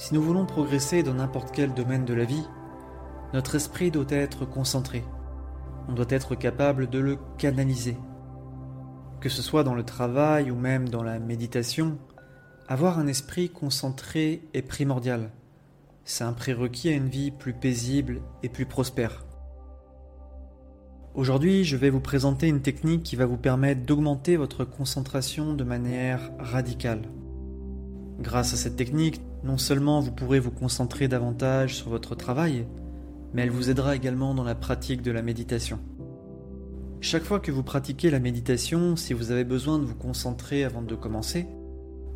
Si nous voulons progresser dans n'importe quel domaine de la vie, notre esprit doit être concentré. On doit être capable de le canaliser. Que ce soit dans le travail ou même dans la méditation, avoir un esprit concentré est primordial. C'est un prérequis à une vie plus paisible et plus prospère. Aujourd'hui, je vais vous présenter une technique qui va vous permettre d'augmenter votre concentration de manière radicale. Grâce à cette technique, non seulement vous pourrez vous concentrer davantage sur votre travail, mais elle vous aidera également dans la pratique de la méditation. Chaque fois que vous pratiquez la méditation, si vous avez besoin de vous concentrer avant de commencer,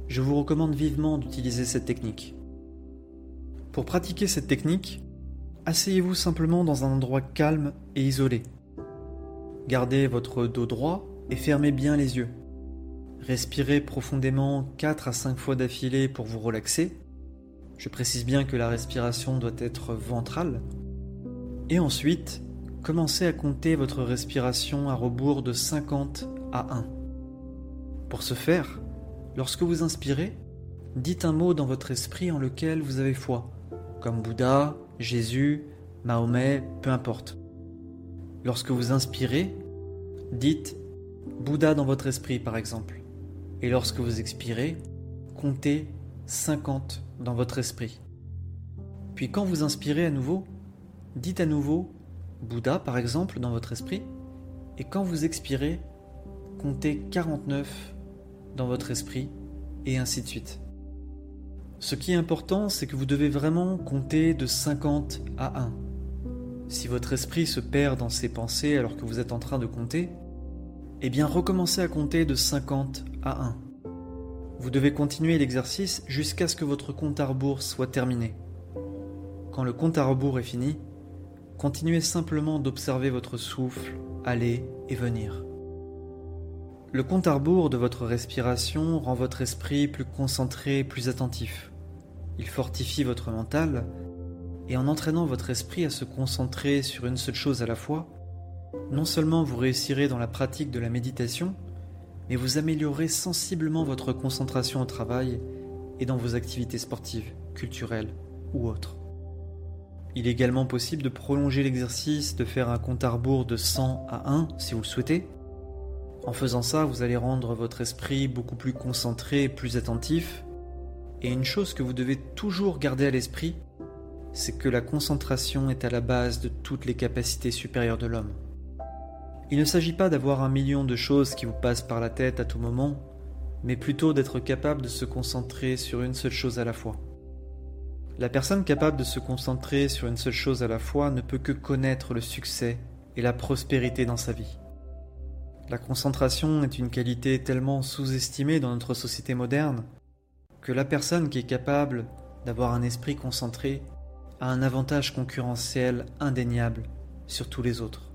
je vous recommande vivement d'utiliser cette technique. Pour pratiquer cette technique, asseyez-vous simplement dans un endroit calme et isolé. Gardez votre dos droit et fermez bien les yeux. Respirez profondément 4 à 5 fois d'affilée pour vous relaxer. Je précise bien que la respiration doit être ventrale. Et ensuite, commencez à compter votre respiration à rebours de 50 à 1. Pour ce faire, lorsque vous inspirez, dites un mot dans votre esprit en lequel vous avez foi, comme Bouddha, Jésus, Mahomet, peu importe. Lorsque vous inspirez, dites Bouddha dans votre esprit par exemple. Et lorsque vous expirez, comptez 50 dans votre esprit. Puis quand vous inspirez à nouveau, dites à nouveau Bouddha par exemple dans votre esprit. Et quand vous expirez, comptez 49 dans votre esprit et ainsi de suite. Ce qui est important, c'est que vous devez vraiment compter de 50 à 1. Si votre esprit se perd dans ses pensées alors que vous êtes en train de compter, eh bien recommencez à compter de 50 à 1. Vous devez continuer l'exercice jusqu'à ce que votre compte à rebours soit terminé. Quand le compte à rebours est fini, continuez simplement d'observer votre souffle aller et venir. Le compte à rebours de votre respiration rend votre esprit plus concentré et plus attentif. Il fortifie votre mental et en entraînant votre esprit à se concentrer sur une seule chose à la fois, non seulement vous réussirez dans la pratique de la méditation, mais vous améliorerez sensiblement votre concentration au travail et dans vos activités sportives, culturelles ou autres. Il est également possible de prolonger l'exercice, de faire un compte à rebours de 100 à 1 si vous le souhaitez. En faisant ça, vous allez rendre votre esprit beaucoup plus concentré et plus attentif. Et une chose que vous devez toujours garder à l'esprit, c'est que la concentration est à la base de toutes les capacités supérieures de l'homme. Il ne s'agit pas d'avoir un million de choses qui vous passent par la tête à tout moment, mais plutôt d'être capable de se concentrer sur une seule chose à la fois. La personne capable de se concentrer sur une seule chose à la fois ne peut que connaître le succès et la prospérité dans sa vie. La concentration est une qualité tellement sous-estimée dans notre société moderne que la personne qui est capable d'avoir un esprit concentré a un avantage concurrentiel indéniable sur tous les autres.